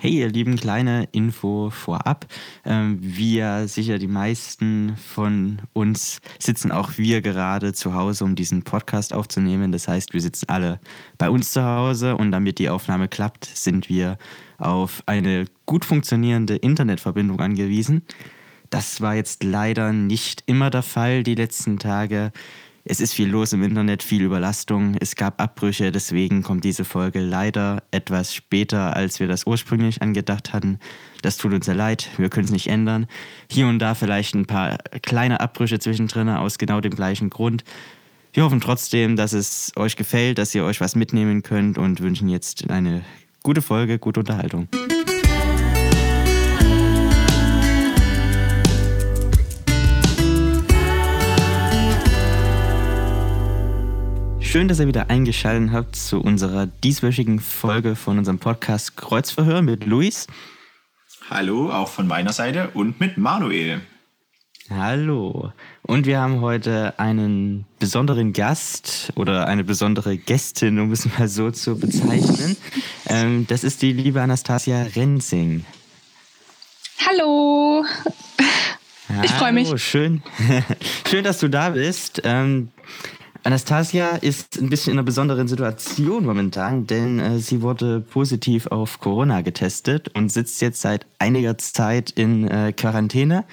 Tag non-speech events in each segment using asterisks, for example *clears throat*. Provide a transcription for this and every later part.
Hey, ihr lieben, kleine Info vorab. Ähm, ja sicher die meisten von uns sitzen auch wir gerade zu Hause, um diesen Podcast aufzunehmen. Das heißt, wir sitzen alle bei uns zu Hause und damit die Aufnahme klappt, sind wir auf eine gut funktionierende Internetverbindung angewiesen. Das war jetzt leider nicht immer der Fall die letzten Tage. Es ist viel los im Internet, viel Überlastung, es gab Abbrüche, deswegen kommt diese Folge leider etwas später, als wir das ursprünglich angedacht hatten. Das tut uns sehr leid, wir können es nicht ändern. Hier und da vielleicht ein paar kleine Abbrüche zwischendrin aus genau dem gleichen Grund. Wir hoffen trotzdem, dass es euch gefällt, dass ihr euch was mitnehmen könnt und wünschen jetzt eine gute Folge, gute Unterhaltung. Schön, dass ihr wieder eingeschaltet habt zu unserer dieswöchigen Folge von unserem Podcast Kreuzverhör mit Luis. Hallo, auch von meiner Seite und mit Manuel. Hallo. Und wir haben heute einen besonderen Gast oder eine besondere Gästin, um es mal so zu bezeichnen. Ähm, das ist die liebe Anastasia Rensing. Hallo. Ich freue mich. Schön. *laughs* schön, dass du da bist. Ähm, Anastasia ist ein bisschen in einer besonderen Situation momentan, denn äh, sie wurde positiv auf Corona getestet und sitzt jetzt seit einiger Zeit in äh, Quarantäne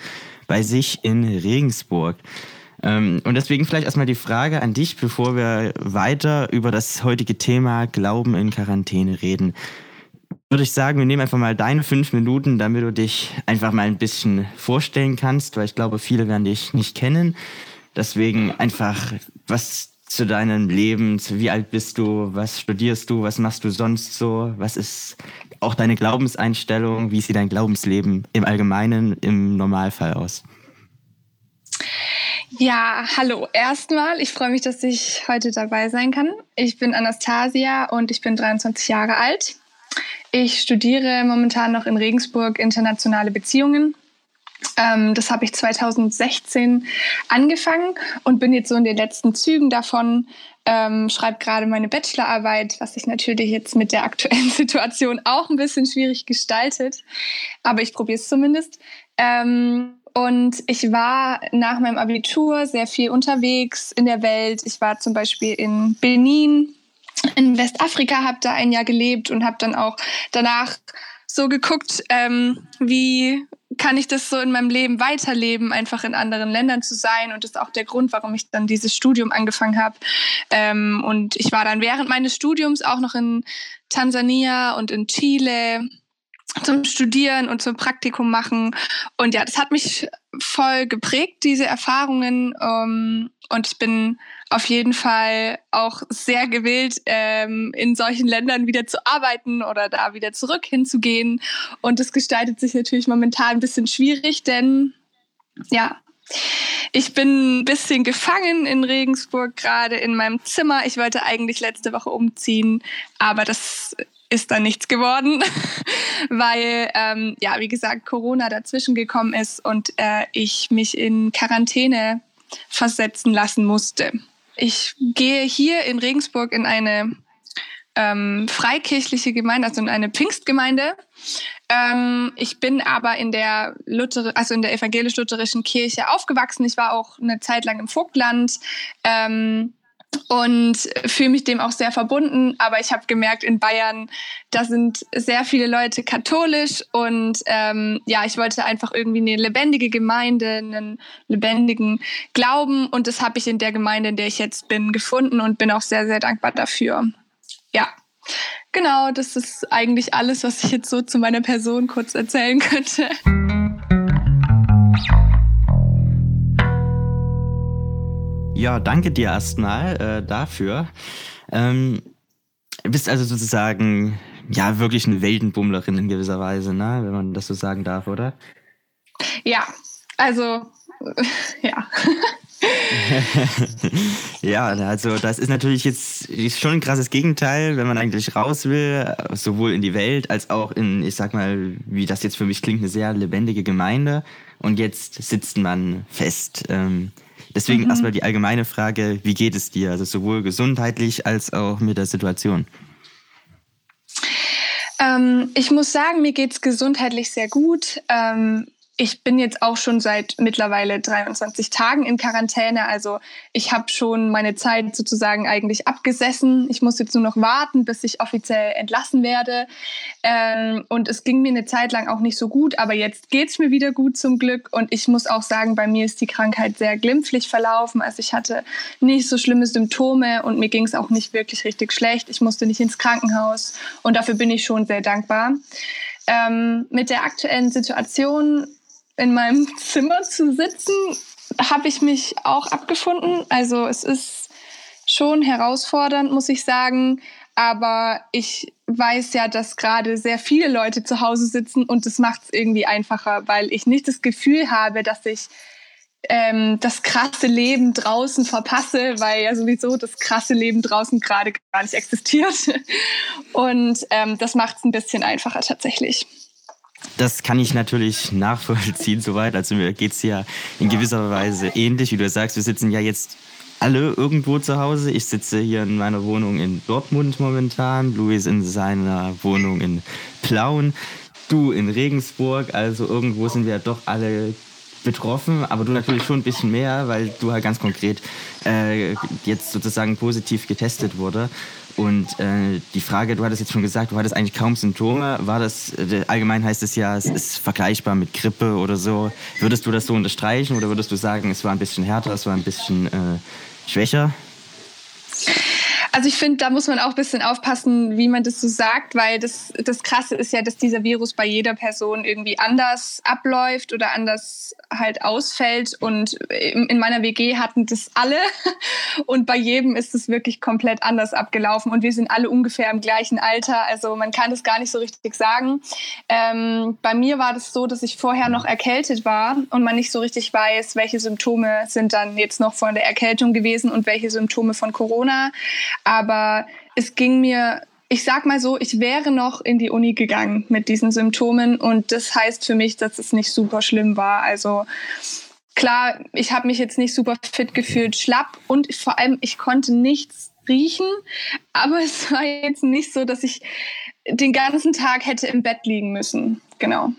bei sich in Regensburg. Ähm, und deswegen vielleicht erstmal die Frage an dich, bevor wir weiter über das heutige Thema Glauben in Quarantäne reden. Würde ich sagen, wir nehmen einfach mal deine fünf Minuten, damit du dich einfach mal ein bisschen vorstellen kannst, weil ich glaube, viele werden dich nicht kennen. Deswegen einfach was zu deinem Leben, wie alt bist du, was studierst du, was machst du sonst so, was ist auch deine Glaubenseinstellung, wie sieht dein Glaubensleben im Allgemeinen, im Normalfall aus? Ja, hallo. Erstmal, ich freue mich, dass ich heute dabei sein kann. Ich bin Anastasia und ich bin 23 Jahre alt. Ich studiere momentan noch in Regensburg internationale Beziehungen ähm, das habe ich 2016 angefangen und bin jetzt so in den letzten Zügen davon. Ähm, schreibe gerade meine Bachelorarbeit, was sich natürlich jetzt mit der aktuellen *laughs* Situation auch ein bisschen schwierig gestaltet. Aber ich probiere es zumindest. Ähm, und ich war nach meinem Abitur sehr viel unterwegs in der Welt. Ich war zum Beispiel in Benin, in Westafrika, habe da ein Jahr gelebt und habe dann auch danach so geguckt, ähm, wie kann ich das so in meinem Leben weiterleben, einfach in anderen Ländern zu sein. Und das ist auch der Grund, warum ich dann dieses Studium angefangen habe. Ähm, und ich war dann während meines Studiums auch noch in Tansania und in Chile zum Studieren und zum Praktikum machen. Und ja, das hat mich voll geprägt, diese Erfahrungen. Ähm, und ich bin auf jeden Fall auch sehr gewillt, ähm, in solchen Ländern wieder zu arbeiten oder da wieder zurück hinzugehen. Und das gestaltet sich natürlich momentan ein bisschen schwierig, denn ja, ich bin ein bisschen gefangen in Regensburg, gerade in meinem Zimmer. Ich wollte eigentlich letzte Woche umziehen, aber das ist dann nichts geworden, *laughs* weil, ähm, ja, wie gesagt, Corona dazwischen gekommen ist und äh, ich mich in Quarantäne versetzen lassen musste. Ich gehe hier in Regensburg in eine ähm, freikirchliche Gemeinde, also in eine Pfingstgemeinde. Ähm, ich bin aber in der Luther, also in der evangelisch-lutherischen Kirche aufgewachsen. Ich war auch eine Zeit lang im Vogtland. Ähm, und fühle mich dem auch sehr verbunden. Aber ich habe gemerkt, in Bayern, da sind sehr viele Leute katholisch und ähm, ja, ich wollte einfach irgendwie eine lebendige Gemeinde, einen lebendigen Glauben und das habe ich in der Gemeinde, in der ich jetzt bin, gefunden und bin auch sehr, sehr dankbar dafür. Ja. Genau, das ist eigentlich alles, was ich jetzt so zu meiner Person kurz erzählen könnte. Ja, danke dir erstmal äh, dafür. Ähm, bist also sozusagen ja wirklich eine Weltenbummlerin in gewisser Weise, ne? wenn man das so sagen darf, oder? Ja, also *laughs* ja. *laughs* ja, also das ist natürlich jetzt schon ein krasses Gegenteil, wenn man eigentlich raus will, sowohl in die Welt als auch in, ich sag mal, wie das jetzt für mich klingt, eine sehr lebendige Gemeinde. Und jetzt sitzt man fest. Ähm, Deswegen mhm. erstmal die allgemeine Frage, wie geht es dir? Also sowohl gesundheitlich als auch mit der Situation. Ähm, ich muss sagen, mir geht es gesundheitlich sehr gut. Ähm, ich bin jetzt auch schon seit mittlerweile 23 Tagen in Quarantäne. Also ich habe schon meine Zeit sozusagen eigentlich abgesessen. Ich muss jetzt nur noch warten, bis ich offiziell entlassen werde. Ähm, und es ging mir eine Zeit lang auch nicht so gut, aber jetzt geht es mir wieder gut zum Glück. Und ich muss auch sagen, bei mir ist die Krankheit sehr glimpflich verlaufen. Also ich hatte nicht so schlimme Symptome und mir ging es auch nicht wirklich richtig schlecht. Ich musste nicht ins Krankenhaus und dafür bin ich schon sehr dankbar. Ähm, mit der aktuellen Situation in meinem Zimmer zu sitzen, habe ich mich auch abgefunden. Also es ist schon herausfordernd, muss ich sagen. Aber ich weiß ja, dass gerade sehr viele Leute zu Hause sitzen und das macht es irgendwie einfacher, weil ich nicht das Gefühl habe, dass ich ähm, das krasse Leben draußen verpasse, weil ja sowieso das krasse Leben draußen gerade gar nicht existiert. *laughs* Und ähm, das macht es ein bisschen einfacher tatsächlich. Das kann ich natürlich nachvollziehen, soweit. Also mir geht es ja in gewisser Weise ähnlich, wie du sagst. Wir sitzen ja jetzt alle irgendwo zu Hause. Ich sitze hier in meiner Wohnung in Dortmund momentan, Luis in seiner Wohnung in Plauen, du in Regensburg. Also irgendwo sind wir doch alle betroffen, aber du natürlich schon ein bisschen mehr, weil du halt ganz konkret äh, jetzt sozusagen positiv getestet wurde. Und äh, die Frage, du hattest jetzt schon gesagt, du hattest eigentlich kaum Symptome. War das, äh, allgemein heißt es ja, es ist vergleichbar mit Grippe oder so. Würdest du das so unterstreichen oder würdest du sagen, es war ein bisschen härter, es war ein bisschen äh, schwächer? Also ich finde, da muss man auch ein bisschen aufpassen, wie man das so sagt, weil das, das Krasse ist ja, dass dieser Virus bei jeder Person irgendwie anders abläuft oder anders halt ausfällt. Und in meiner WG hatten das alle *laughs* und bei jedem ist es wirklich komplett anders abgelaufen. Und wir sind alle ungefähr im gleichen Alter, also man kann das gar nicht so richtig sagen. Ähm, bei mir war das so, dass ich vorher noch erkältet war und man nicht so richtig weiß, welche Symptome sind dann jetzt noch von der Erkältung gewesen und welche Symptome von Corona. Aber es ging mir, ich sag mal so, ich wäre noch in die Uni gegangen mit diesen Symptomen und das heißt für mich, dass es nicht super schlimm war. Also klar, ich habe mich jetzt nicht super fit gefühlt, schlapp und vor allem ich konnte nichts riechen, aber *laughs* es war jetzt nicht so, dass ich den ganzen Tag hätte im Bett liegen müssen. Genau.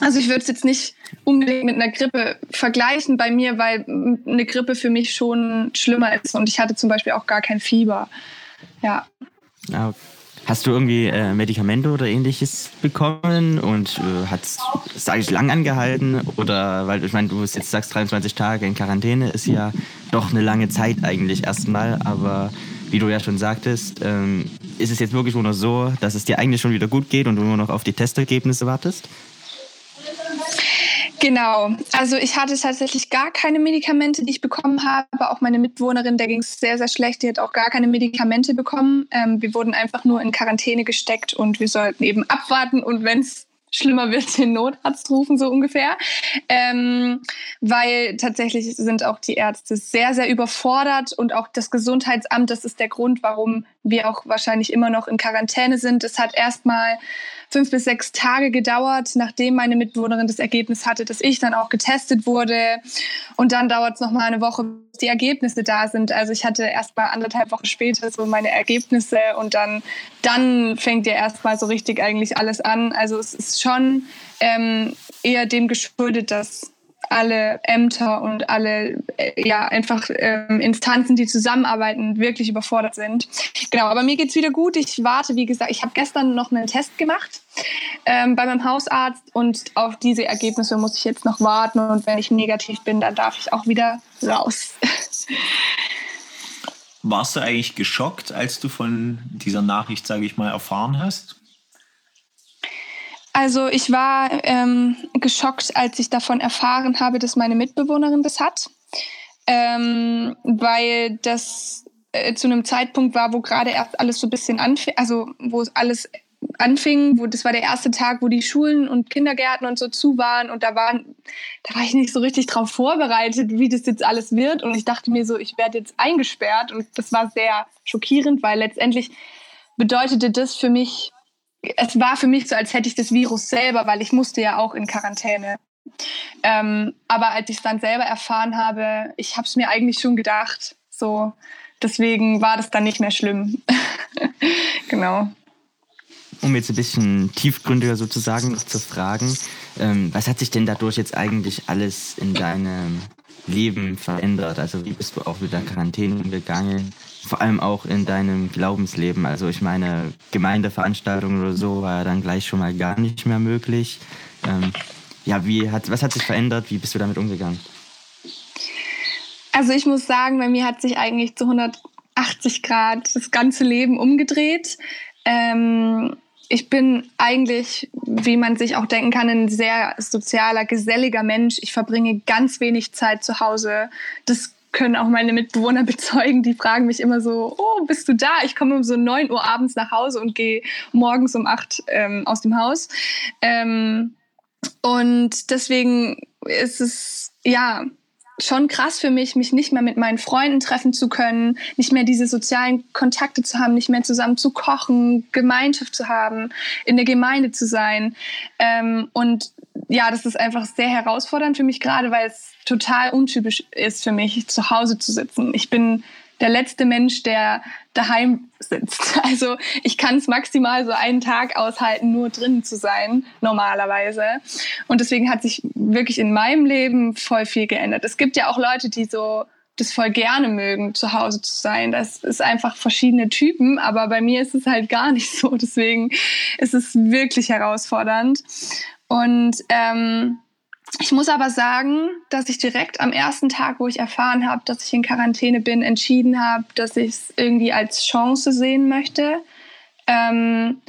Also ich würde es jetzt nicht unbedingt mit einer Grippe vergleichen bei mir, weil eine Grippe für mich schon schlimmer ist und ich hatte zum Beispiel auch gar kein Fieber. Ja. Ah, hast du irgendwie äh, Medikamente oder ähnliches bekommen und äh, hat es eigentlich lang angehalten? Oder, weil ich meine, du jetzt sagst 23 Tage in Quarantäne, ist ja doch eine lange Zeit eigentlich erstmal, aber wie du ja schon sagtest, ähm, ist es jetzt wirklich nur noch so, dass es dir eigentlich schon wieder gut geht und du nur noch auf die Testergebnisse wartest? Genau. Also ich hatte tatsächlich gar keine Medikamente, die ich bekommen habe. Auch meine Mitwohnerin, der ging es sehr, sehr schlecht. Die hat auch gar keine Medikamente bekommen. Ähm, wir wurden einfach nur in Quarantäne gesteckt und wir sollten eben abwarten. Und wenn es schlimmer wird, den Notarzt rufen, so ungefähr. Ähm, weil tatsächlich sind auch die Ärzte sehr, sehr überfordert und auch das Gesundheitsamt, das ist der Grund, warum wir auch wahrscheinlich immer noch in Quarantäne sind. Es hat erstmal fünf bis sechs Tage gedauert, nachdem meine Mitbewohnerin das Ergebnis hatte, dass ich dann auch getestet wurde. Und dann dauert es nochmal eine Woche, bis die Ergebnisse da sind. Also ich hatte erst mal anderthalb Wochen später so meine Ergebnisse und dann, dann fängt ja erst mal so richtig eigentlich alles an. Also es ist schon ähm, eher dem geschuldet, dass alle Ämter und alle äh, ja einfach ähm, Instanzen, die zusammenarbeiten, wirklich überfordert sind. Genau, aber mir geht's wieder gut. Ich warte, wie gesagt, ich habe gestern noch einen Test gemacht ähm, bei meinem Hausarzt und auf diese Ergebnisse muss ich jetzt noch warten und wenn ich negativ bin, dann darf ich auch wieder raus. Warst du eigentlich geschockt, als du von dieser Nachricht, sage ich mal, erfahren hast? Also ich war ähm, geschockt, als ich davon erfahren habe, dass meine Mitbewohnerin das hat, ähm, weil das äh, zu einem Zeitpunkt war, wo gerade erst alles so ein bisschen anfing, also wo alles anfing, wo das war der erste Tag, wo die Schulen und Kindergärten und so zu waren und da waren, da war ich nicht so richtig drauf vorbereitet, wie das jetzt alles wird. Und ich dachte mir so, ich werde jetzt eingesperrt. Und das war sehr schockierend, weil letztendlich bedeutete das für mich es war für mich so, als hätte ich das Virus selber, weil ich musste ja auch in Quarantäne. Ähm, aber als ich es dann selber erfahren habe, ich habe es mir eigentlich schon gedacht. So, deswegen war das dann nicht mehr schlimm. *laughs* genau. um jetzt ein bisschen tiefgründiger sozusagen zu fragen, ähm, was hat sich denn dadurch jetzt eigentlich alles in deinem Leben verändert? Also wie bist du auch mit der Quarantäne umgegangen? Vor allem auch in deinem Glaubensleben. Also ich meine, Gemeindeveranstaltungen oder so war dann gleich schon mal gar nicht mehr möglich. Ähm, ja, wie hat, was hat sich verändert? Wie bist du damit umgegangen? Also ich muss sagen, bei mir hat sich eigentlich zu 180 Grad das ganze Leben umgedreht. Ähm, ich bin eigentlich, wie man sich auch denken kann, ein sehr sozialer, geselliger Mensch. Ich verbringe ganz wenig Zeit zu Hause. Das können auch meine Mitbewohner *laughs* bezeugen. Die fragen mich immer so, oh, bist du da? Ich komme um so 9 Uhr abends nach Hause und gehe morgens um 8 ähm, aus dem Haus. Ähm, und deswegen ist es, ja, schon krass für mich, mich nicht mehr mit meinen Freunden treffen zu können, nicht mehr diese sozialen Kontakte zu haben, nicht mehr zusammen zu kochen, Gemeinschaft zu haben, in der Gemeinde zu sein. Ähm, und ja, das ist einfach sehr herausfordernd für mich gerade, weil es total untypisch ist für mich, zu Hause zu sitzen. Ich bin der letzte Mensch, der daheim sitzt. *laughs* Also ich kann es maximal so einen Tag aushalten, nur drinnen zu sein, normalerweise. Und deswegen hat sich wirklich in meinem Leben voll viel geändert. Es gibt ja auch Leute, die so das voll gerne mögen, zu Hause zu sein. Das ist einfach verschiedene Typen, aber bei mir ist es halt gar nicht so. *laughs* Deswegen ist es wirklich herausfordernd. Und ähm, ich muss aber sagen, dass ich direkt am ersten Tag, wo ich erfahren habe, dass ich in Quarantäne bin, entschieden habe, dass ich es irgendwie als Chance sehen möchte. Ähm,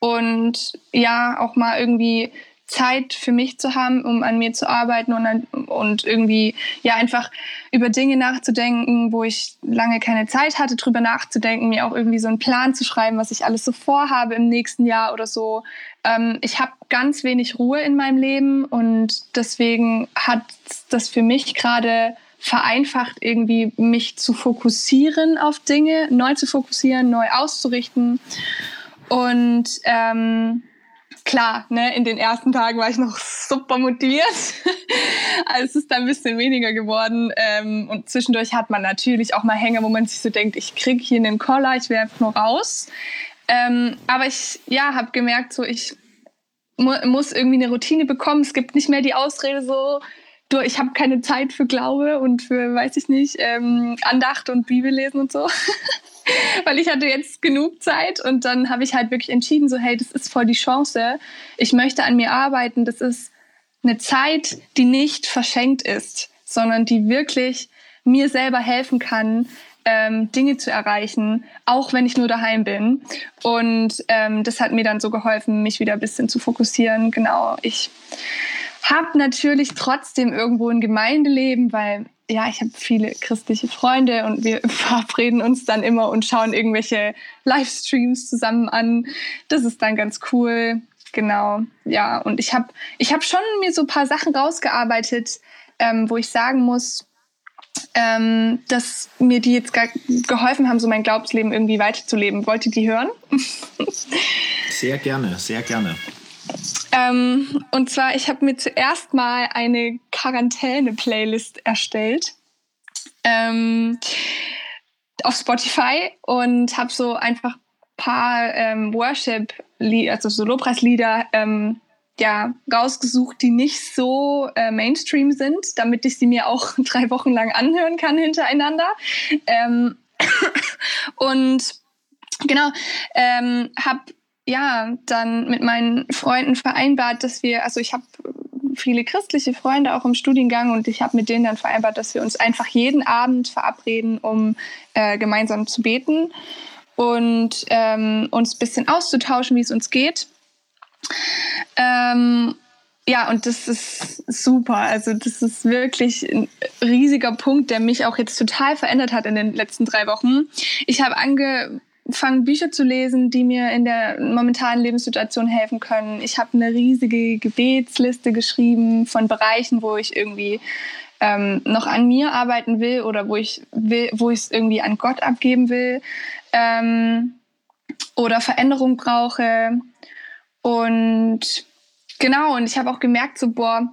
und ja, auch mal irgendwie Zeit für mich zu haben, um an mir zu arbeiten und, und irgendwie ja einfach über Dinge nachzudenken, wo ich lange keine Zeit hatte, drüber nachzudenken, mir auch irgendwie so einen Plan zu schreiben, was ich alles so vorhabe im nächsten Jahr oder so. Ähm, ich habe ganz wenig Ruhe in meinem Leben und deswegen hat das für mich gerade vereinfacht, irgendwie mich zu fokussieren auf Dinge, neu zu fokussieren, neu auszurichten und ähm, klar, ne, in den ersten Tagen war ich noch super motiviert. *laughs* also es ist dann ein bisschen weniger geworden. Ähm, und zwischendurch hat man natürlich auch mal Hänge, wo man sich so denkt, ich krieg hier einen Collar, ich einfach nur raus. Ähm, aber ich ja, habe gemerkt, so ich mu muss irgendwie eine Routine bekommen. Es gibt nicht mehr die Ausrede so, du, ich habe keine Zeit für Glaube und für, weiß ich nicht, ähm, Andacht und Bibellesen und so. *laughs* *laughs* weil ich hatte jetzt genug Zeit und dann habe ich halt wirklich entschieden, so hey, das ist voll die Chance. Ich möchte an mir arbeiten. Das ist eine Zeit, die nicht verschenkt ist, sondern die wirklich mir selber helfen kann, ähm, Dinge zu erreichen, auch wenn ich nur daheim bin. Und ähm, das hat mir dann so geholfen, mich wieder ein bisschen zu fokussieren. Genau, ich habe natürlich trotzdem irgendwo ein Gemeindeleben, weil ja, ich habe viele christliche Freunde und wir *laughs* verabreden uns dann immer und schauen irgendwelche Livestreams zusammen an. Das ist dann ganz cool. Genau, ja. Und ich habe ich hab schon mir so ein paar Sachen rausgearbeitet, ähm, wo ich sagen muss, ähm, dass mir die jetzt geholfen haben, so mein Glaubensleben irgendwie weiterzuleben. Wollt ihr die hören? *laughs* sehr gerne, sehr gerne. Ähm, und zwar, ich habe mir zuerst mal eine Quarantäne-Playlist erstellt ähm, auf Spotify und habe so einfach ein paar ähm, Worship, also so Lobpreislieder ähm, ja, rausgesucht, die nicht so äh, Mainstream sind, damit ich sie mir auch *laughs* drei Wochen lang anhören kann hintereinander. Ähm, *coughs* und genau, ähm, habe ja, dann mit meinen Freunden vereinbart, dass wir, also ich habe viele christliche Freunde auch im Studiengang und ich habe mit denen dann vereinbart, dass wir uns einfach jeden Abend verabreden, um äh, gemeinsam zu beten und ähm, uns ein bisschen auszutauschen, wie es uns geht. Ähm, ja, und das ist super. Also das ist wirklich ein riesiger Punkt, der mich auch jetzt total verändert hat in den letzten drei Wochen. Ich habe ange fange Bücher zu lesen, die mir in der momentanen Lebenssituation helfen können. Ich habe eine riesige Gebetsliste geschrieben von Bereichen, wo ich irgendwie ähm, noch an mir arbeiten will oder wo ich will, wo ich es irgendwie an Gott abgeben will ähm, oder Veränderung brauche. Und genau, und ich habe auch gemerkt, so boah,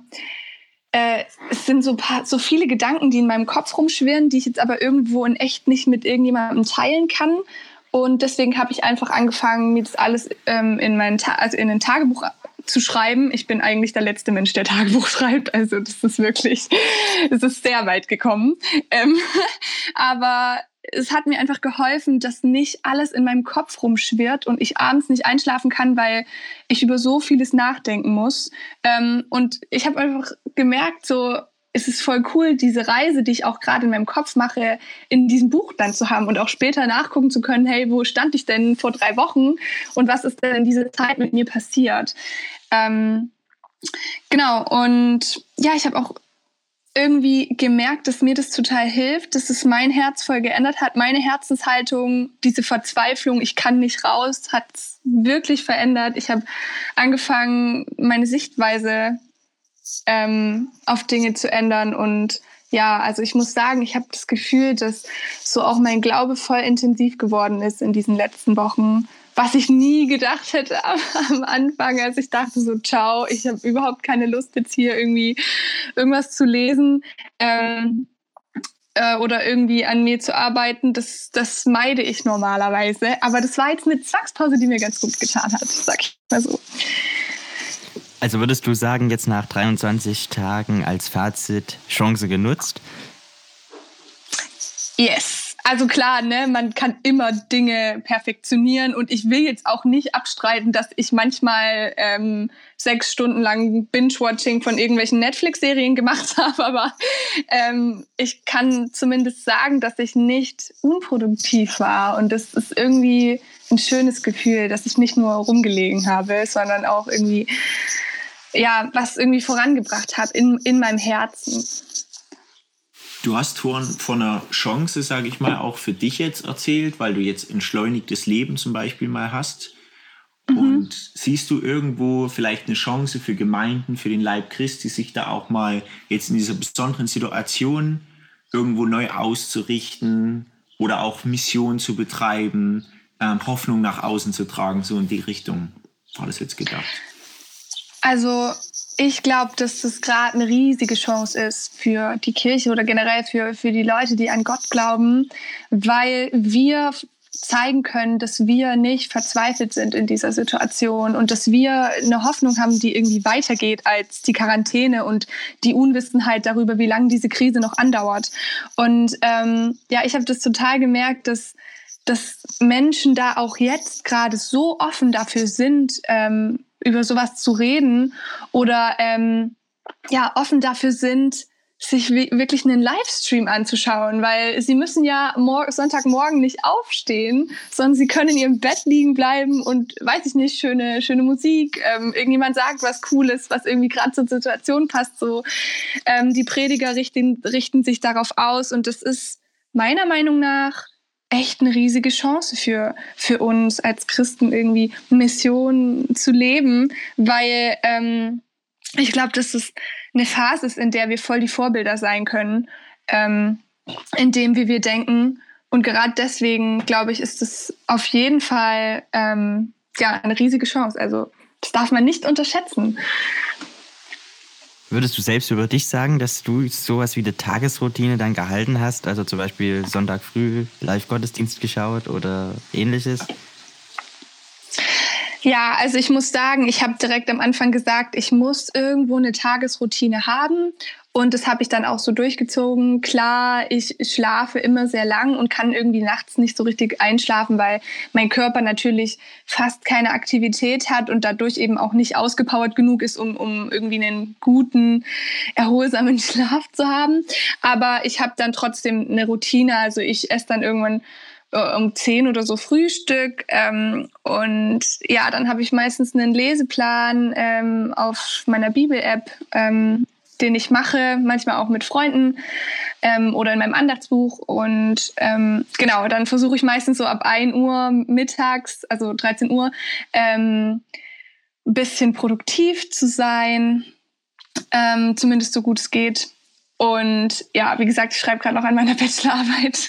äh, es sind so, paar, so viele Gedanken, die in meinem Kopf rumschwirren, die ich jetzt aber irgendwo in echt nicht mit irgendjemandem teilen kann. Und deswegen habe ich einfach angefangen, mir das alles ähm, in, mein also in ein Tagebuch zu schreiben. Ich bin eigentlich der letzte Mensch, der Tagebuch *laughs* schreibt. Also das ist wirklich, es ist sehr weit gekommen. Ähm, *laughs* aber es hat mir einfach geholfen, dass nicht alles in meinem Kopf rumschwirrt und ich abends nicht einschlafen kann, weil ich über so vieles nachdenken muss. Ähm, und ich habe einfach gemerkt, so es ist voll cool, diese Reise, die ich auch gerade in meinem Kopf mache, in diesem Buch dann zu haben und auch später nachgucken zu können, hey, wo stand ich denn vor drei Wochen und was ist denn in dieser Zeit mit mir passiert? Ähm, genau, und ja, ich habe auch irgendwie gemerkt, dass mir das total hilft, dass es mein Herz voll geändert hat. Meine Herzenshaltung, diese Verzweiflung, ich kann nicht raus, hat wirklich verändert. Ich habe angefangen, meine Sichtweise ähm, auf Dinge zu ändern. Und ja, also ich muss sagen, ich habe das Gefühl, dass so auch mein Glaube voll intensiv geworden ist in diesen letzten Wochen was ich nie gedacht hätte am, Anfang, als ich dachte so, ciao, ich habe überhaupt keine Lust jetzt hier irgendwie irgendwas zu lesen ähm, äh, oder irgendwie an mir zu arbeiten. Das, das meide ich normalerweise. Aber das war jetzt eine Zwangspause, die mir ganz gut getan hat, sag ich mal so. Also würdest du sagen, jetzt nach 23 Tagen als Fazit Chance genutzt? Yes also klar, ne, man kann immer Dinge perfektionieren und ich will jetzt auch nicht abstreiten, dass ich manchmal ähm, sechs Stunden lang Binge-Watching von irgendwelchen Netflix-Serien gemacht *laughs* habe, aber ähm, ich kann zumindest sagen, dass ich nicht unproduktiv war und das ist irgendwie ein schönes Gefühl, dass ich nicht nur rumgelegen habe, sondern auch irgendwie ja was irgendwie vorangebracht habe in, in meinem Herzen. Du hast von, von einer Chance, sage ich mal, auch für dich jetzt erzählt, weil du jetzt entschleunigtes Leben zum Beispiel mal hast. Mhm. Und siehst du irgendwo vielleicht eine Chance für Gemeinden, für den Leib Christi, sich da auch mal jetzt in dieser besonderen Situation irgendwo neu auszurichten oder auch Mission zu betreiben, ähm, Hoffnung nach außen zu tragen, so in die Richtung? War das jetzt gedacht? Also ich glaube, dass das gerade eine riesige Chance ist für die Kirche oder generell für, für die Leute, die an Gott glauben, weil wir zeigen können, dass wir nicht verzweifelt sind in dieser Situation und dass wir eine Hoffnung haben, die irgendwie weitergeht als die Quarantäne und die Unwissenheit darüber, wie lange diese Krise noch andauert. Und ähm, ja, ich habe das total gemerkt, dass dass Menschen da auch jetzt gerade so offen dafür sind, ähm, über sowas zu reden oder ähm, ja offen dafür sind, sich wirklich einen Livestream anzuschauen, weil sie müssen ja Sonntagmorgen nicht aufstehen, sondern sie können in ihrem Bett liegen bleiben und weiß ich nicht, schöne, schöne Musik, ähm, irgendjemand sagt was Cooles, was irgendwie gerade zur Situation passt. So, ähm, die Prediger richten, richten sich darauf aus und das ist meiner Meinung nach echt eine riesige Chance für, für uns als Christen irgendwie Mission zu leben, weil ähm, ich glaube, dass es eine Phase ist, in der wir voll die Vorbilder sein können, ähm, in dem, wie wir denken. Und gerade deswegen, glaube ich, ist es auf jeden Fall ähm, ja, eine riesige Chance. Also das darf man nicht unterschätzen. Würdest du selbst über dich sagen, dass du sowas wie eine Tagesroutine dann gehalten hast? Also zum Beispiel Sonntag früh Live-Gottesdienst geschaut oder ähnliches? Ja, also ich muss sagen, ich habe direkt am Anfang gesagt, ich muss irgendwo eine Tagesroutine haben. Und das habe ich dann auch so durchgezogen. Klar, ich schlafe immer sehr lang und kann irgendwie nachts nicht so richtig einschlafen, weil mein Körper natürlich fast keine Aktivität hat und dadurch eben auch nicht ausgepowert genug ist, um, um irgendwie einen guten, erholsamen *laughs* Schlaf zu haben. Aber ich habe dann trotzdem eine Routine. Also ich esse dann irgendwann um 10 oder so Frühstück. Ähm, und ja, dann habe ich meistens einen Leseplan ähm, auf meiner Bibel-App, ähm, den ich mache, manchmal auch mit Freunden ähm, oder in meinem Andachtsbuch. Und ähm, genau, dann versuche ich meistens so ab 1 Uhr mittags, also 13 Uhr, ein ähm, bisschen produktiv zu sein, zumindest so gut es geht. Und ja, wie gesagt, ich schreibe gerade noch an meiner *laughs* Bachelorarbeit.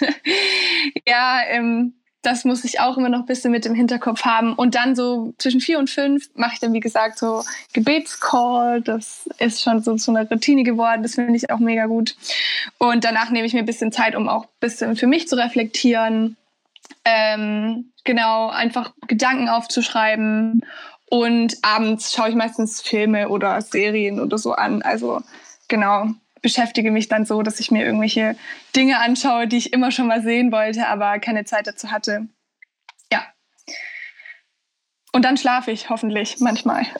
ja, ähm, das muss ich auch immer noch ein bisschen mit im Hinterkopf haben. Und dann so zwischen vier und fünf mache ich dann, wie gesagt, so Gebetscall. Das ist schon so zu einer Routine geworden. Das finde ich auch mega gut. Und danach nehme ich mir ein bisschen Zeit, um auch ein bisschen für mich zu reflektieren. Ähm, genau, einfach Gedanken aufzuschreiben. Und abends schaue ich meistens Filme oder Serien oder so an. Also genau, beschäftige mich dann so, dass ich mir irgendwelche Dinge anschaue, die ich immer schon mal sehen wollte, aber keine Zeit dazu hatte. Ja. Und dann schlafe ich hoffentlich manchmal. *laughs*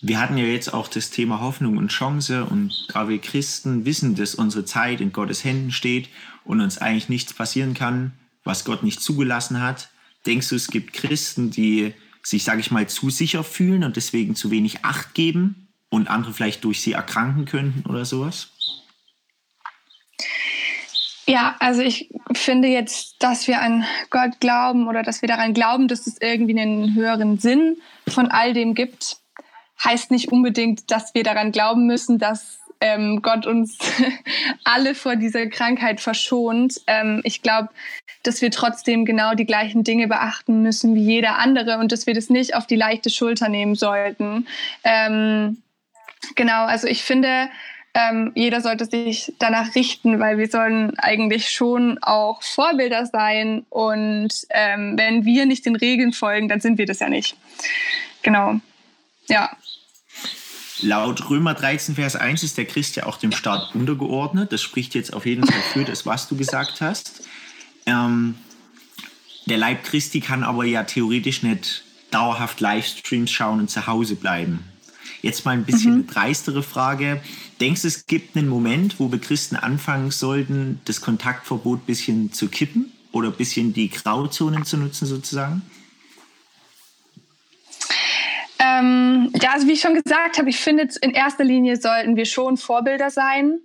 Wir hatten ja jetzt auch das Thema Hoffnung und Chance und da wir Christen wissen, dass unsere Zeit in Gottes Händen steht und uns eigentlich nichts passieren kann, was Gott nicht zugelassen hat. Denkst du, es gibt Christen, die sich, sage ich mal, zu sicher fühlen und deswegen zu wenig Acht geben und andere vielleicht durch sie erkranken könnten oder sowas? Ja, also ich finde jetzt, dass wir an Gott glauben oder dass wir daran glauben, dass es irgendwie einen höheren Sinn von all dem gibt, heißt nicht unbedingt, dass wir daran glauben müssen, dass ähm, Gott uns *laughs* alle vor dieser Krankheit verschont. Ähm, ich glaube, dass wir trotzdem genau die gleichen Dinge beachten müssen wie jeder andere und dass wir das nicht auf die leichte Schulter nehmen sollten. Ähm, genau, also ich finde, ähm, jeder sollte sich danach richten, weil wir sollen eigentlich schon auch Vorbilder sein und ähm, wenn wir nicht den Regeln folgen, dann sind wir das ja nicht. Genau. Ja. Laut Römer 13, Vers 1 ist der Christ ja auch dem Staat untergeordnet. Das spricht jetzt auf jeden Fall für das, was du gesagt hast. Ähm, der Leib Christi kann aber ja theoretisch nicht dauerhaft Livestreams schauen und zu Hause bleiben. Jetzt mal ein bisschen mhm. eine dreistere Frage. Denkst du, es gibt einen Moment, wo wir Christen anfangen sollten, das Kontaktverbot ein bisschen zu kippen oder ein bisschen die Grauzonen zu nutzen sozusagen? Ähm, ja, also wie ich schon gesagt habe, ich finde, in erster Linie sollten wir schon Vorbilder sein.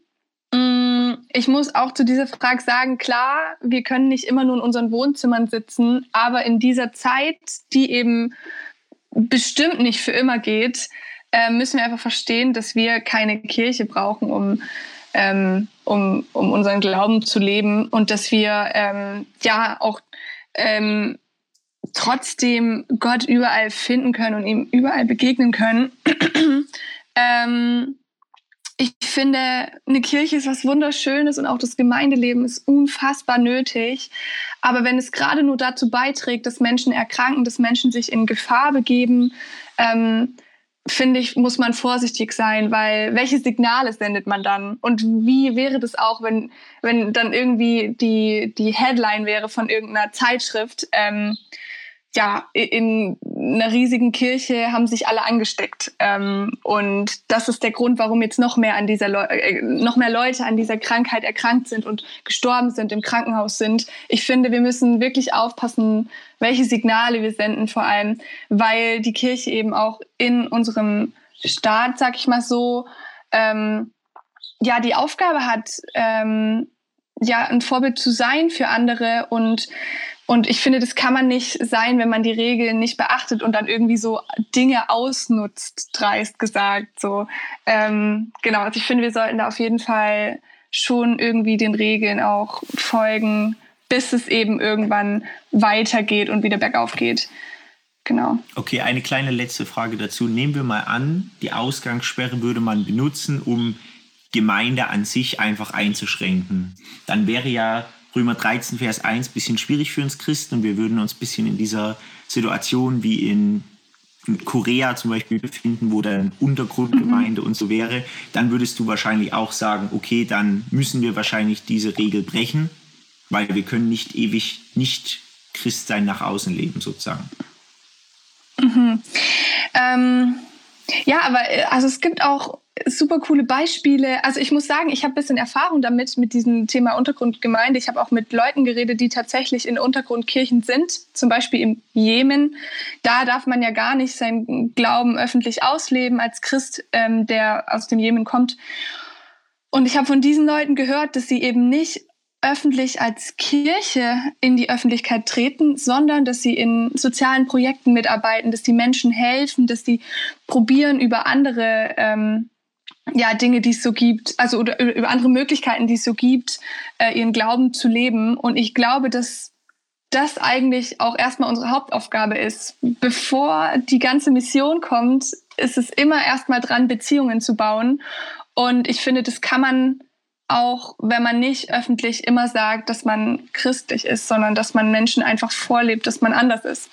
Mm, ich muss auch zu dieser Frage sagen, klar, wir können nicht immer nur in unseren Wohnzimmern sitzen, aber in dieser Zeit, die eben bestimmt nicht für immer geht, äh, müssen wir einfach verstehen, dass wir keine Kirche brauchen, um, ähm, um, um unseren Glauben zu leben und dass wir ähm, ja auch ähm, trotzdem Gott überall finden können und ihm überall begegnen können. *clears throat* ähm, ich finde, eine Kirche ist was Wunderschönes und auch das Gemeindeleben ist unfassbar nötig. Aber wenn es gerade nur dazu beiträgt, dass Menschen erkranken, dass Menschen sich in Gefahr begeben, ähm, finde ich, muss man vorsichtig sein, weil welche Signale sendet man dann? Und wie wäre das auch, wenn, wenn dann irgendwie die, die Headline wäre von irgendeiner Zeitschrift, ähm, ja, in einer riesigen Kirche haben sich alle angesteckt. Ähm, und das ist der Grund, warum jetzt noch mehr, an dieser Le äh, noch mehr Leute an dieser Krankheit erkrankt sind und gestorben sind, im Krankenhaus sind. Ich finde, wir müssen wirklich aufpassen, welche Signale wir senden, vor allem, weil die Kirche eben auch in unserem Staat, sag ich mal so, ähm, ja, die Aufgabe hat, ähm, ja, ein Vorbild zu sein für andere und und ich finde, das kann man nicht sein, wenn man die Regeln nicht beachtet und dann irgendwie so Dinge ausnutzt, dreist gesagt. So, ähm, genau. Also ich finde, wir sollten da auf jeden Fall schon irgendwie den Regeln auch folgen, bis es eben irgendwann weitergeht und wieder bergauf geht. Genau. Okay, eine kleine letzte Frage dazu. Nehmen wir mal an, die Ausgangssperre würde man benutzen, um Gemeinde an sich einfach einzuschränken. Dann wäre ja Römer 13, Vers 1 bisschen schwierig für uns Christen und wir würden uns ein bisschen in dieser Situation wie in Korea zum Beispiel befinden, wo dann Untergrundgemeinde mhm. und so wäre, dann würdest du wahrscheinlich auch sagen, okay, dann müssen wir wahrscheinlich diese Regel brechen, weil wir können nicht ewig nicht Christ sein nach außen leben sozusagen. Mhm. Ähm, ja, aber also es gibt auch super coole Beispiele. Also ich muss sagen, ich habe ein bisschen Erfahrung damit, mit diesem Thema Untergrundgemeinde. Ich habe auch mit Leuten geredet, die tatsächlich in Untergrundkirchen sind, zum Beispiel im Jemen. Da darf man ja gar nicht seinen Glauben öffentlich ausleben als Christ, ähm, der aus dem Jemen kommt. Und ich habe von diesen Leuten gehört, dass sie eben nicht öffentlich als Kirche in die Öffentlichkeit treten, sondern dass sie in sozialen Projekten mitarbeiten, dass die Menschen helfen, dass sie probieren, über andere ähm, ja, Dinge, die es so gibt, also oder über andere Möglichkeiten, die es so gibt, äh, ihren Glauben zu leben. Und ich glaube, dass das eigentlich auch erstmal unsere Hauptaufgabe ist. Bevor die ganze Mission kommt, ist es immer erstmal dran, Beziehungen zu bauen. Und ich finde, das kann man auch wenn man nicht öffentlich immer sagt, dass man christlich ist, sondern dass man Menschen einfach vorlebt, dass man anders ist.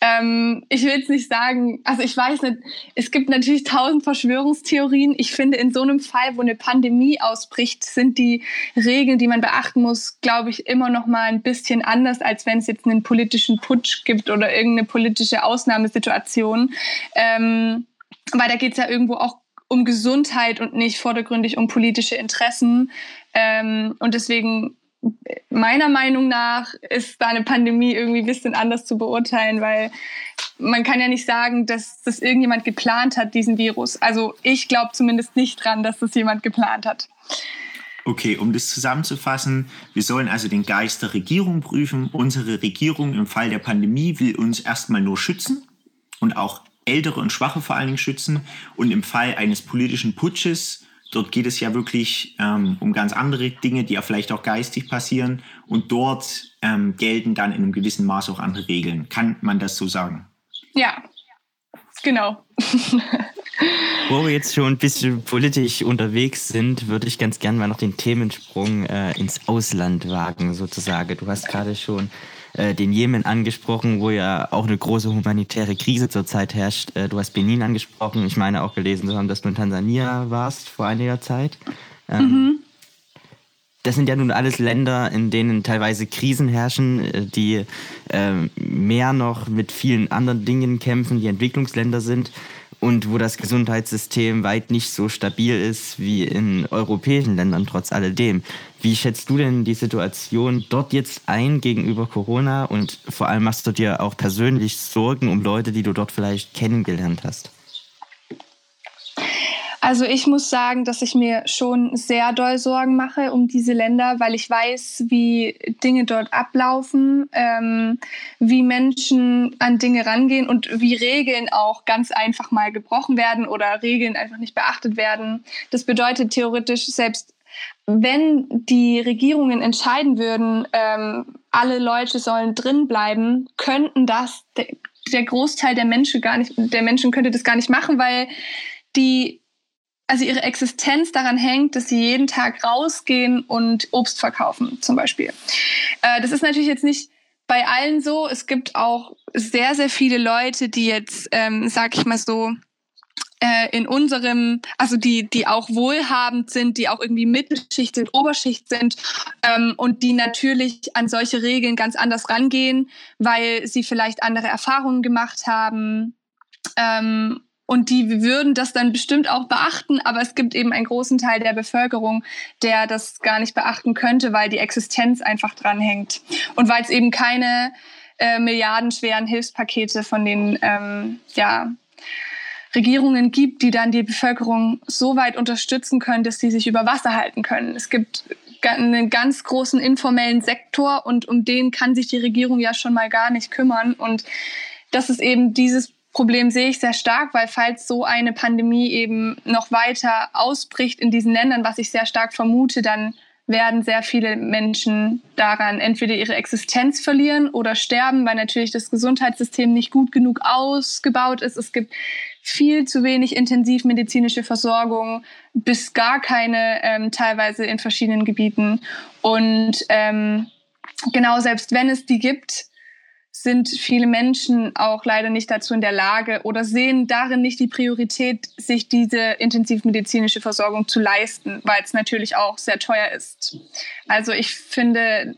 Ähm, ich will jetzt nicht sagen, also ich weiß nicht, es gibt natürlich tausend Verschwörungstheorien. Ich finde, in so einem Fall, wo eine Pandemie ausbricht, sind die Regeln, die man beachten muss, glaube ich, immer noch mal ein bisschen anders, als wenn es jetzt einen politischen Putsch gibt oder irgendeine politische Ausnahmesituation. Ähm, weil da geht es ja irgendwo auch um Gesundheit und nicht vordergründig um politische Interessen. Ähm, und deswegen, meiner Meinung nach, ist da eine Pandemie irgendwie ein bisschen anders zu beurteilen, weil man kann ja nicht sagen, dass das irgendjemand geplant hat, diesen Virus. Also ich glaube zumindest nicht dran, dass das jemand geplant hat. Okay, um das zusammenzufassen, wir sollen also den Geist der Regierung prüfen. Unsere Regierung im Fall der Pandemie will uns erstmal nur schützen und auch Ältere und Schwache vor allen Dingen schützen. Und im Fall eines politischen Putsches, dort geht es ja wirklich ähm, um ganz andere Dinge, die ja vielleicht auch geistig passieren. Und dort ähm, gelten dann in einem gewissen Maß auch andere Regeln. Kann man das so sagen? Ja, genau. *laughs* Wo wir jetzt schon ein bisschen politisch unterwegs sind, würde ich ganz gerne mal noch den Themensprung äh, ins Ausland wagen, sozusagen. Du hast gerade schon äh, den Jemen angesprochen, wo ja auch eine große humanitäre Krise zurzeit herrscht. Äh, du hast Benin angesprochen. Ich meine auch gelesen zu haben, dass du in Tansania warst vor einiger Zeit. Ähm, mhm. Das sind ja nun alles Länder, in denen teilweise Krisen herrschen, äh, die äh, mehr noch mit vielen anderen Dingen kämpfen, die Entwicklungsländer sind und wo das Gesundheitssystem weit nicht so stabil ist wie in europäischen Ländern trotz alledem. Wie schätzt du denn die Situation dort jetzt ein gegenüber Corona und vor allem machst du dir auch persönlich Sorgen um Leute, die du dort vielleicht kennengelernt hast? Also ich muss sagen, dass ich mir schon sehr doll Sorgen mache um diese Länder, weil ich weiß, wie Dinge dort ablaufen, ähm, wie Menschen an Dinge rangehen und wie Regeln auch ganz einfach mal gebrochen werden oder Regeln einfach nicht beachtet werden. Das bedeutet theoretisch, selbst wenn die Regierungen entscheiden würden, ähm, alle Leute sollen drin bleiben, könnten das der Großteil der Menschen gar nicht, der Menschen könnte das gar nicht machen, weil die also ihre Existenz daran hängt, dass sie jeden Tag rausgehen und Obst verkaufen, zum Beispiel. Äh, das ist natürlich jetzt nicht bei allen so. Es gibt auch sehr, sehr viele Leute, die jetzt, ähm, sag ich mal so, äh, in unserem, also die, die auch wohlhabend sind, die auch irgendwie Mittelschicht sind, Oberschicht sind ähm, und die natürlich an solche Regeln ganz anders rangehen, weil sie vielleicht andere Erfahrungen gemacht haben ähm, und die würden das dann bestimmt auch beachten, aber es gibt eben einen großen Teil der Bevölkerung, der das gar nicht beachten könnte, weil die Existenz einfach dranhängt. Und weil es eben keine äh, milliardenschweren Hilfspakete von den ähm, ja, Regierungen gibt, die dann die Bevölkerung so weit unterstützen können, dass sie sich über Wasser halten können. Es gibt einen ganz großen informellen Sektor und um den kann sich die Regierung ja schon mal gar nicht kümmern. Und das ist eben dieses Problem sehe ich sehr stark, weil falls so eine Pandemie eben noch weiter ausbricht in diesen Ländern, was ich sehr stark vermute, dann werden sehr viele Menschen daran entweder ihre Existenz verlieren oder sterben, weil natürlich das Gesundheitssystem nicht gut genug ausgebaut ist. Es gibt viel zu wenig intensivmedizinische Versorgung, bis gar keine, ähm, teilweise in verschiedenen Gebieten. Und ähm, genau, selbst wenn es die gibt, sind viele Menschen auch leider nicht dazu in der Lage oder sehen darin nicht die Priorität, sich diese intensivmedizinische Versorgung zu leisten, weil es natürlich auch sehr teuer ist. Also ich finde,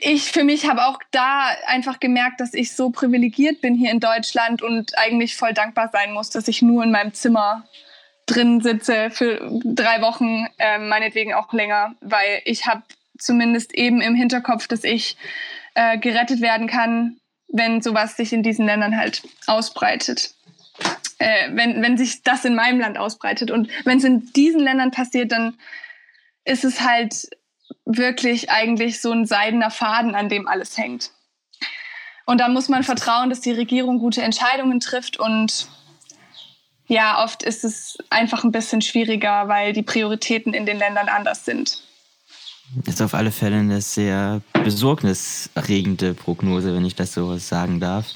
ich für mich habe auch da einfach gemerkt, dass ich so privilegiert bin hier in Deutschland und eigentlich voll dankbar sein muss, dass ich nur in meinem Zimmer drin sitze für drei Wochen, äh, meinetwegen auch länger, weil ich habe zumindest eben im Hinterkopf, dass ich äh, gerettet werden kann, wenn sowas sich in diesen Ländern halt ausbreitet. Äh, wenn, wenn sich das in meinem Land ausbreitet. Und wenn es in diesen Ländern passiert, dann ist es halt wirklich eigentlich so ein seidener Faden, an dem alles hängt. Und da muss man vertrauen, dass die Regierung gute Entscheidungen trifft. Und ja, oft ist es einfach ein bisschen schwieriger, weil die Prioritäten in den Ländern anders sind. Das ist auf alle Fälle eine sehr besorgniserregende Prognose, wenn ich das so sagen darf.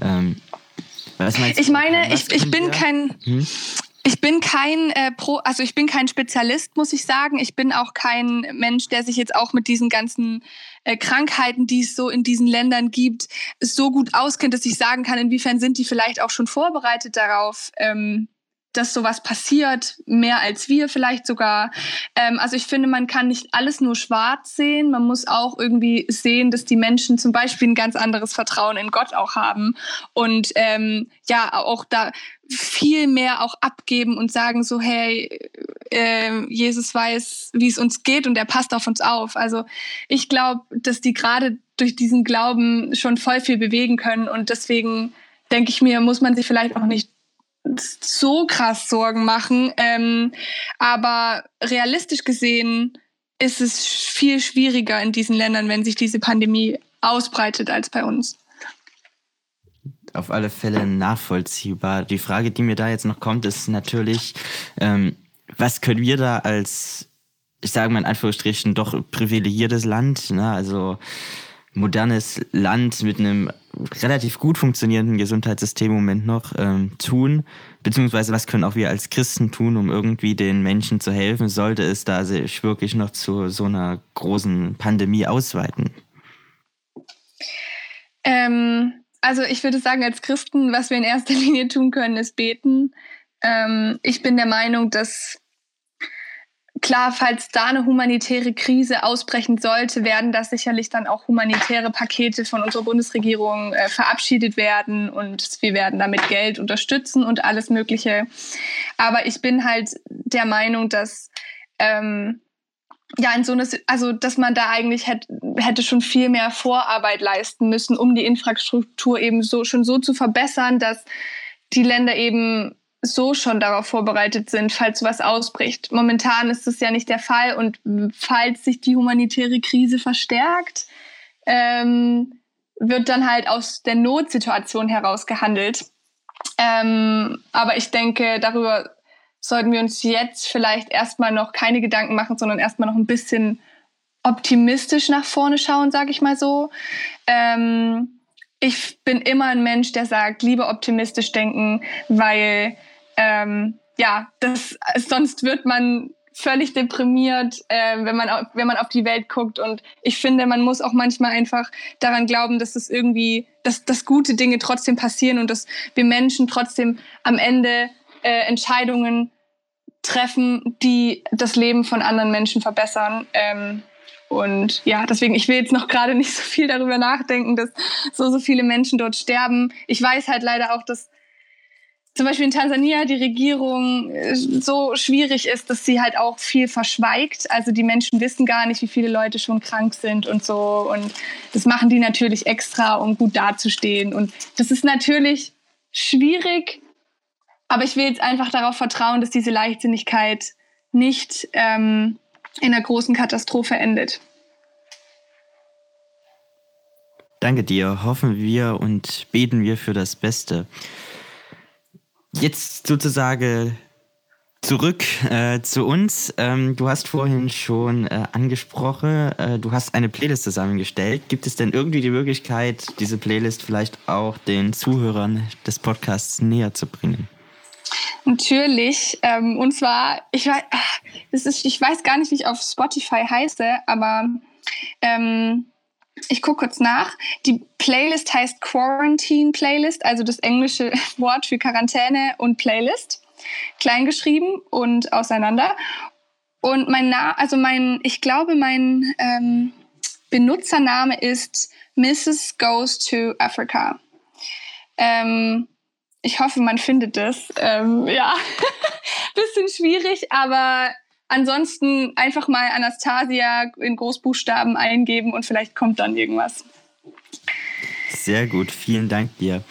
Ähm, ich meine, ich, ich bin kein, hm? ich bin kein äh, Pro, also ich bin kein Spezialist, muss ich sagen. Ich bin auch kein Mensch, der sich jetzt auch mit diesen ganzen äh, Krankheiten, die es so in diesen Ländern gibt, so gut auskennt, dass ich sagen kann, inwiefern sind die vielleicht auch schon vorbereitet darauf, ähm, dass sowas passiert, mehr als wir vielleicht sogar. Ähm, also ich finde, man kann nicht alles nur schwarz sehen. Man muss auch irgendwie sehen, dass die Menschen zum Beispiel ein ganz anderes Vertrauen in Gott auch haben und ähm, ja auch da viel mehr auch abgeben und sagen so, hey, äh, Jesus weiß, wie es uns geht und er passt auf uns auf. Also ich glaube, dass die gerade durch diesen Glauben schon voll viel bewegen können und deswegen denke ich mir, muss man sich vielleicht auch nicht so krass Sorgen machen. Ähm, aber realistisch gesehen ist es viel schwieriger in diesen Ländern, wenn sich diese Pandemie ausbreitet als bei uns. Auf alle Fälle nachvollziehbar. Die Frage, die mir da jetzt noch kommt, ist natürlich, ähm, was können wir da als, ich sage mal in Anführungsstrichen, doch privilegiertes Land, ne? also modernes Land mit einem relativ gut funktionierenden Gesundheitssystem im Moment noch ähm, tun? Beziehungsweise was können auch wir als Christen tun, um irgendwie den Menschen zu helfen, sollte es da sich wirklich noch zu so einer großen Pandemie ausweiten? Ähm, also ich würde sagen, als Christen, was wir in erster *laughs* Linie tun können, ist beten. Ähm, ich bin der Meinung, dass Klar, falls da eine humanitäre Krise ausbrechen sollte, werden da sicherlich dann auch humanitäre Pakete von unserer Bundesregierung äh, verabschiedet werden und wir werden damit Geld unterstützen und alles Mögliche. Aber ich bin halt der Meinung, dass ähm, ja, in so eine, also dass man da eigentlich hätte, hätte schon viel mehr Vorarbeit leisten müssen, um die Infrastruktur eben so schon so zu verbessern, dass die Länder eben so schon darauf vorbereitet sind, falls was ausbricht. Momentan ist das ja nicht der Fall und falls sich die humanitäre Krise verstärkt, ähm, wird dann halt aus der Notsituation heraus gehandelt. Ähm, aber ich denke, darüber sollten wir uns jetzt vielleicht erstmal noch keine Gedanken machen, sondern erstmal noch ein bisschen optimistisch nach vorne schauen, sage ich mal so. Ähm, ich bin immer ein Mensch, der sagt, lieber optimistisch denken, weil ähm, ja, das, sonst wird man völlig deprimiert, äh, wenn, man auf, wenn man auf die Welt guckt. Und ich finde, man muss auch manchmal einfach daran glauben, dass es irgendwie, dass, dass gute Dinge trotzdem passieren und dass wir Menschen trotzdem am Ende äh, Entscheidungen treffen, die das Leben von anderen Menschen verbessern. Ähm, und ja, deswegen, ich will jetzt noch gerade *laughs* nicht so viel darüber nachdenken, dass so, so viele Menschen dort sterben. Ich weiß halt leider auch, dass zum Beispiel in Tansania die Regierung äh, so schwierig ist, dass sie halt auch viel verschweigt. Also die Menschen wissen gar nicht, wie viele Leute schon krank sind und so. Und das machen die natürlich extra, um gut dazustehen. Und das ist natürlich schwierig, aber ich will jetzt einfach darauf vertrauen, dass diese Leichtsinnigkeit nicht ähm, in einer großen Katastrophe endet. Danke dir. Hoffen wir und beten wir für das Beste. Jetzt sozusagen zurück äh, zu uns. Ähm, du hast vorhin schon äh, angesprochen, äh, du hast eine Playlist zusammengestellt. Gibt es denn irgendwie die Möglichkeit, diese Playlist vielleicht auch den Zuhörern des Podcasts näher zu bringen? Natürlich. Ähm, und zwar, ich weiß, das ist, ich weiß gar nicht, wie ich auf Spotify heiße, aber ähm, ich gucke kurz nach. Die Playlist heißt Quarantine Playlist, also das englische *laughs* Wort für Quarantäne und Playlist. Kleingeschrieben und auseinander. Und mein Name, also mein, ich glaube, mein ähm, Benutzername ist Mrs. Goes to Africa. Ähm, ich hoffe, man findet das. Ähm, ja, *laughs* bisschen schwierig, aber Ansonsten einfach mal Anastasia in Großbuchstaben eingeben und vielleicht kommt dann irgendwas. Sehr gut, vielen Dank dir.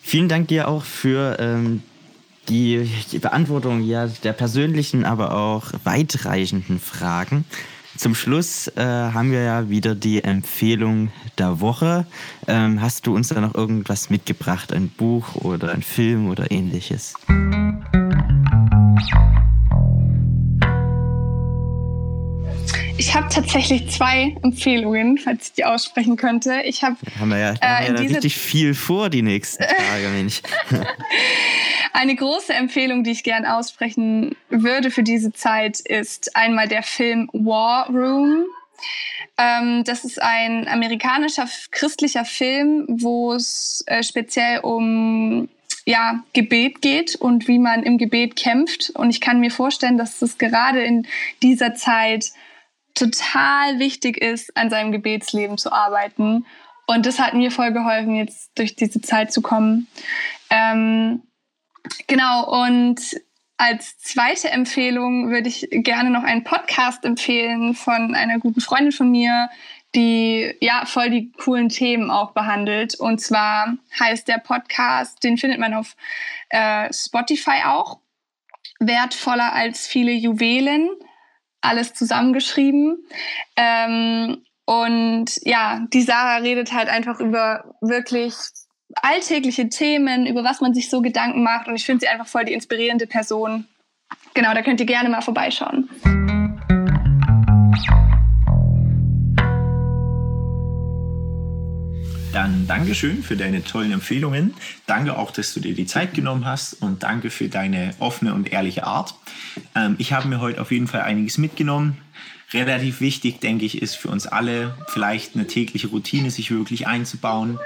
Vielen Dank dir auch für ähm, die, die, Beantwortung ja, der persönlichen, aber auch weitreichenden Fragen. Zum Schluss äh, haben wir ja wieder die Empfehlung der Woche. Ähm, hast du uns da noch irgendwas mitgebracht, ein Buch oder ein Film oder ähnliches? Ich habe tatsächlich zwei Empfehlungen, falls ich die aussprechen könnte. Ich hab, haben wir ja, äh, haben wir ja richtig viel vor die nächsten *laughs* Tage, Mensch. *laughs* Eine große Empfehlung, die ich gern aussprechen würde für diese Zeit, ist einmal der Film War Room. Ähm, das ist ein amerikanischer christlicher Film, wo es äh, speziell um ja, Gebet geht und wie man im Gebet kämpft. Und ich kann mir vorstellen, dass es gerade in dieser Zeit total wichtig ist, an seinem Gebetsleben zu arbeiten. Und das hat mir voll geholfen, jetzt durch diese Zeit zu kommen. Ähm, genau, und als zweite Empfehlung würde ich gerne noch einen Podcast empfehlen von einer guten Freundin von mir, die ja voll die coolen Themen auch behandelt. Und zwar heißt der Podcast, den findet man auf äh, Spotify auch, wertvoller als viele Juwelen, alles zusammengeschrieben. Ähm, und ja, die Sarah redet halt einfach über wirklich alltägliche Themen, über was man sich so Gedanken macht. Und ich finde sie einfach voll die inspirierende Person. Genau, da könnt ihr gerne mal vorbeischauen. Dann Dankeschön für deine tollen Empfehlungen. Danke auch, dass du dir die Zeit genommen hast und danke für deine offene und ehrliche Art. Ähm, ich habe mir heute auf jeden Fall einiges mitgenommen. Relativ wichtig, denke ich, ist für uns alle vielleicht eine tägliche Routine sich wirklich einzubauen.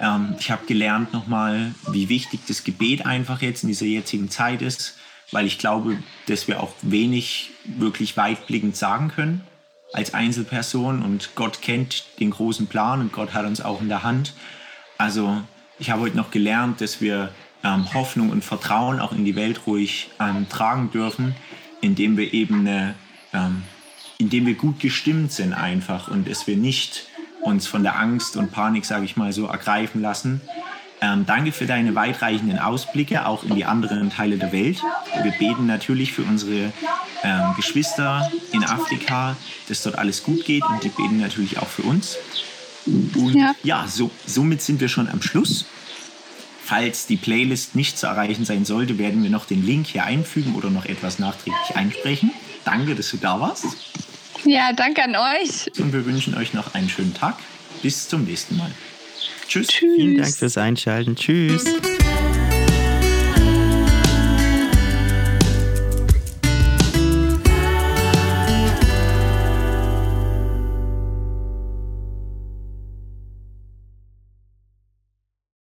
Ähm, ich habe gelernt nochmal, wie wichtig das Gebet einfach jetzt in dieser jetzigen Zeit ist, weil ich glaube, dass wir auch wenig wirklich weitblickend sagen können als Einzelperson und Gott kennt den großen Plan und Gott hat uns auch in der Hand. Also ich habe heute noch gelernt, dass wir ähm, Hoffnung und Vertrauen auch in die Welt ruhig ähm, tragen dürfen, indem wir eben eine, ähm, indem wir gut gestimmt sind einfach und dass wir nicht uns von der Angst und Panik, sage ich mal so, ergreifen lassen, ähm, danke für deine weitreichenden Ausblicke auch in die anderen Teile der Welt. Wir beten natürlich für unsere ähm, Geschwister in Afrika, dass dort alles gut geht und die beten natürlich auch für uns. Und ja, ja so, somit sind wir schon am Schluss. Falls die Playlist nicht zu erreichen sein sollte, werden wir noch den Link hier einfügen oder noch etwas nachträglich einsprechen. Danke, dass du da warst. Ja, danke an euch. Und wir wünschen euch noch einen schönen Tag. Bis zum nächsten Mal. Tschüss. Tschüss. Vielen Dank fürs Einschalten. Tschüss.